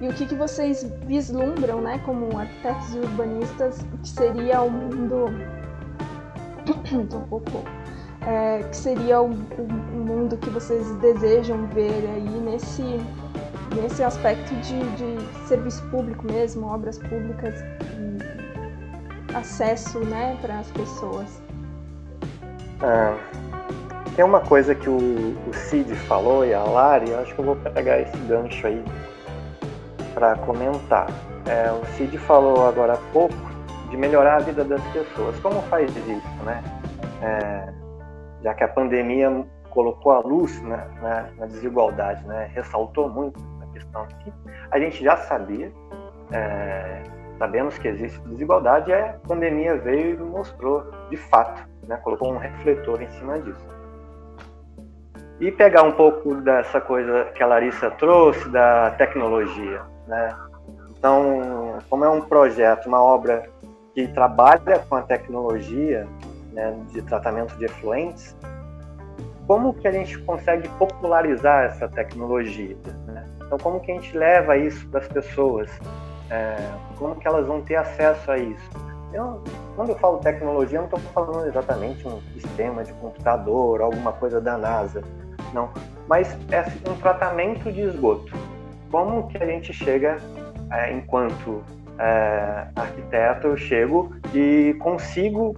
E o que, que vocês vislumbram, né, como arquitetos e urbanistas, que seria o mundo. Tô um pouco é, que seria o, o, mundo que vocês desejam ver aí nesse, nesse aspecto de, de serviço público mesmo, obras públicas e acesso né, para as pessoas? Ah, tem uma coisa que o, o Cid falou e a Lari, eu acho que eu vou pegar esse gancho aí para comentar. É, o Cid falou agora há pouco de melhorar a vida das pessoas. Como faz isso, né? É, já que a pandemia colocou a luz né, na, na, desigualdade, né? Ressaltou muito a questão aqui. A gente já sabia, é, sabemos que existe desigualdade, e a pandemia veio e mostrou de fato, né? Colocou um refletor em cima disso. E pegar um pouco dessa coisa que a Larissa trouxe da tecnologia, né? Então, como é um projeto, uma obra que trabalha com a tecnologia né, de tratamento de efluentes, como que a gente consegue popularizar essa tecnologia? Né? Então, como que a gente leva isso para as pessoas? É, como que elas vão ter acesso a isso? Eu, quando eu falo tecnologia, eu não estou falando exatamente um sistema de computador, alguma coisa da NASA, não. Mas é um tratamento de esgoto. Como que a gente chega é, enquanto é, arquiteto, eu chego e consigo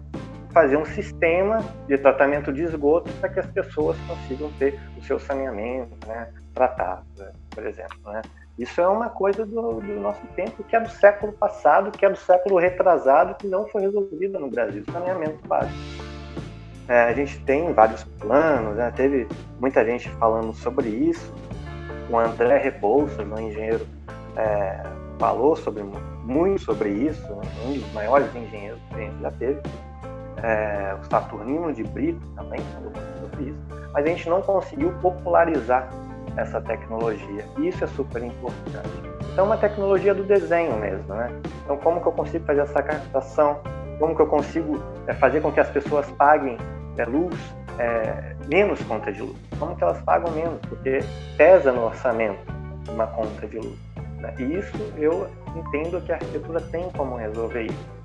fazer um sistema de tratamento de esgoto para que as pessoas consigam ter o seu saneamento né, tratado, por exemplo. Né? Isso é uma coisa do, do, nosso tempo, que é do século passado, que é do século retrasado, que não foi resolvida no Brasil, saneamento básico. É, a gente tem vários planos, né? teve muita gente falando sobre isso. O André Rebouças, um engenheiro é, falou sobre, muito sobre isso, um dos maiores engenheiros que a gente já teve. É, o Saturnino de Brito também falou sobre isso, mas a gente não conseguiu popularizar essa tecnologia. Isso é super importante. Então, é uma tecnologia do desenho mesmo, né? Então, como que eu consigo fazer essa captação? Como que eu consigo é, fazer com que as pessoas paguem é, luz, é, menos conta de luz? Como que elas pagam menos? Porque pesa no orçamento uma conta de luz. Né? E isso eu entendo que a arquitetura tem como resolver isso.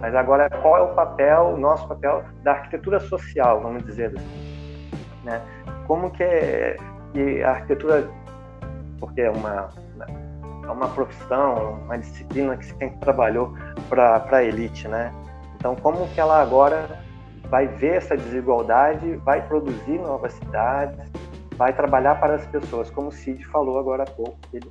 Mas agora, qual é o papel, nosso papel da arquitetura social, vamos dizer assim? Né? Como que, é, que a arquitetura, porque é uma, é uma profissão, uma disciplina que sempre trabalhou para a elite, né? Então, como que ela agora vai ver essa desigualdade, vai produzir novas cidades, vai trabalhar para as pessoas, como o Cid falou agora há pouco, ele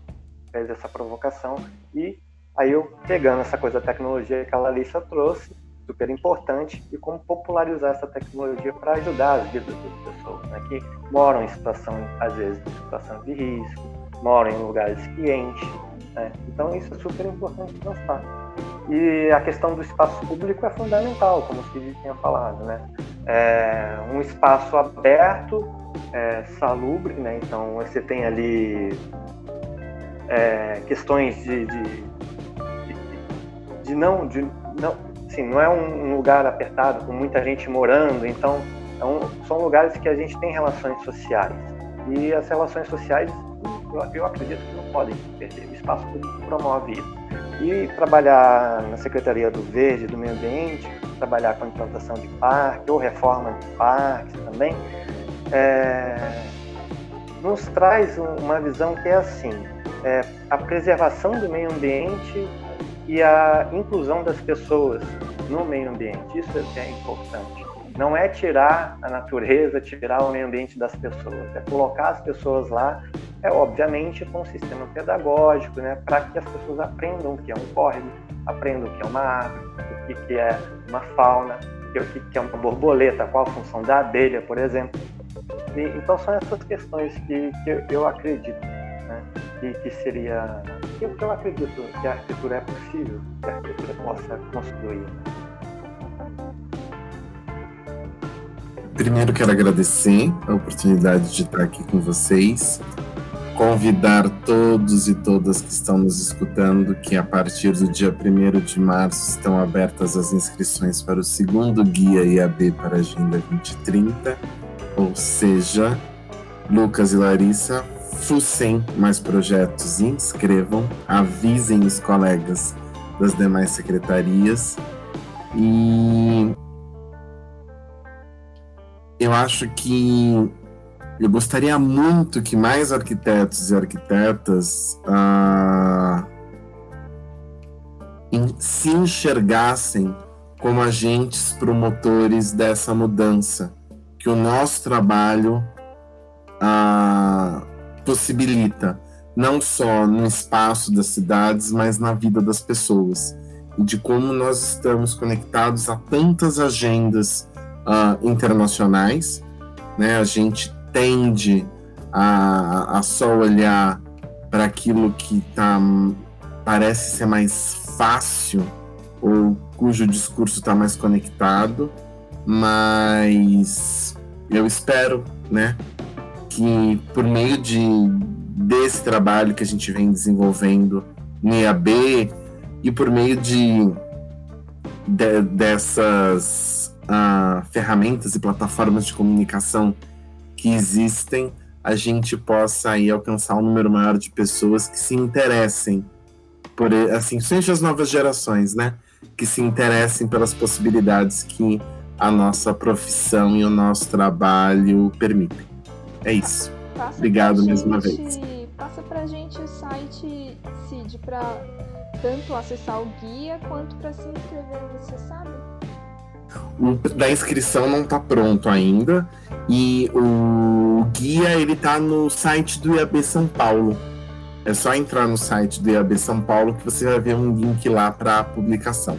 fez essa provocação e aí eu pegando essa coisa da tecnologia que a Larissa trouxe, super importante, e como popularizar essa tecnologia para ajudar as vidas das pessoas, né, que moram em situação, às vezes, em situação de risco, moram em lugares quentes, né? então isso é super importante pensar. E a questão do espaço público é fundamental, como o Cid tinha falado, né? É um espaço aberto, é, salubre, né? Então você tem ali é, questões de, de, de, de, não, de não, assim, não é um lugar apertado com muita gente morando, então é um, são lugares que a gente tem relações sociais e as relações sociais eu, eu acredito que não podem perder. O espaço público promove isso. E trabalhar na Secretaria do Verde, do Meio Ambiente, trabalhar com implantação de parque ou reforma de parques também, é, nos traz uma visão que é assim: é, a preservação do meio ambiente e a inclusão das pessoas no meio ambiente. Isso é importante. Não é tirar a natureza, tirar o meio ambiente das pessoas, é colocar as pessoas lá, é obviamente com um sistema pedagógico, né, para que as pessoas aprendam o que é um córrego, aprendam o que é uma árvore, o que é uma fauna, o que é uma borboleta, qual a função da abelha, por exemplo. E, então são essas questões que, que eu acredito né? que, que seria. Eu, eu acredito que a arquitetura é possível, que a arquitetura possa construir. Primeiro quero agradecer a oportunidade de estar aqui com vocês, convidar todos e todas que estão nos escutando que a partir do dia 1 de março estão abertas as inscrições para o segundo guia IAB para a Agenda 2030, ou seja, Lucas e Larissa, fucem mais projetos, inscrevam, avisem os colegas das demais secretarias e eu acho que eu gostaria muito que mais arquitetos e arquitetas uh, se enxergassem como agentes promotores dessa mudança, que o nosso trabalho uh, possibilita, não só no espaço das cidades, mas na vida das pessoas. e de como nós estamos conectados a tantas agendas uh, internacionais. Né? A gente tende a, a só olhar para aquilo que tá, parece ser mais fácil ou cujo discurso está mais conectado, mas eu espero, né, que por meio de desse trabalho que a gente vem desenvolvendo no IAB e por meio de, de dessas uh, ferramentas e plataformas de comunicação que existem, a gente possa aí alcançar um número maior de pessoas que se interessem por assim, seja as novas gerações, né, que se interessem pelas possibilidades que a nossa profissão e o nosso trabalho permitem. É isso. Passa Obrigado mais uma vez. Passa pra gente o site, Cid, para tanto acessar o guia quanto para se inscrever, você sabe? O da inscrição não está pronto ainda e o guia ele está no site do IAB São Paulo. É só entrar no site do IAB São Paulo que você vai ver um link lá para a publicação.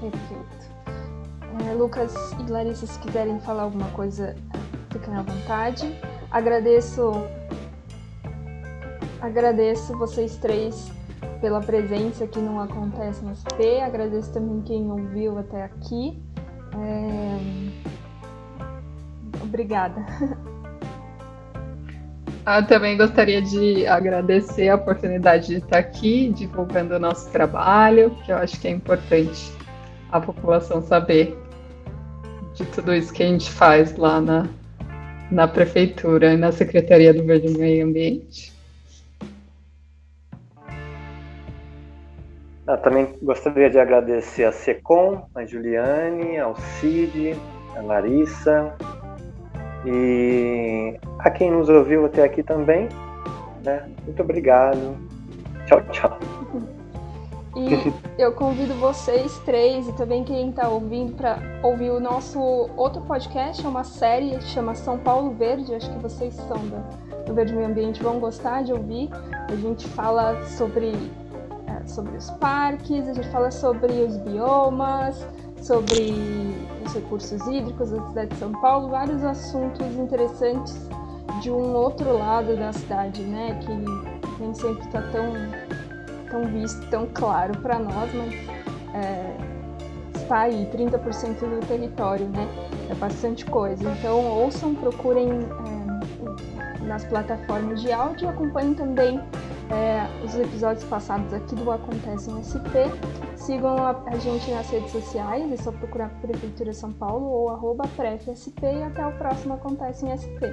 Perfeito. É, Lucas e Larissa, se quiserem falar alguma coisa, fiquem à vontade. Agradeço, agradeço vocês três pela presença que não acontece no SP. Agradeço também quem ouviu até aqui. É... Obrigada. Eu também gostaria de agradecer a oportunidade de estar aqui divulgando o nosso trabalho, que eu acho que é importante a população saber de tudo isso que a gente faz lá na, na Prefeitura e na Secretaria do Verde Meio Ambiente. Eu também gostaria de agradecer a SECOM, a Juliane, ao Cid, a Larissa e a quem nos ouviu até aqui também. Né? Muito obrigado. Tchau, tchau. E eu convido vocês três e também quem está ouvindo para ouvir o nosso outro podcast, é uma série chama São Paulo Verde, acho que vocês são do, do Verde Meio Ambiente vão gostar de ouvir. A gente fala sobre sobre os parques, a gente fala sobre os biomas, sobre os recursos hídricos da cidade de São Paulo, vários assuntos interessantes de um outro lado da cidade, né, que nem sempre está tão, tão visto, tão claro para nós, mas é, está aí, 30% do território, né, é bastante coisa. Então ouçam, procurem é, nas plataformas de áudio e acompanhem também é, os episódios passados aqui do Acontece em SP. Sigam a, a, gente nas redes sociais, é só procurar Prefeitura São Paulo ou arroba PrefSP e até o próximo Acontece em SP.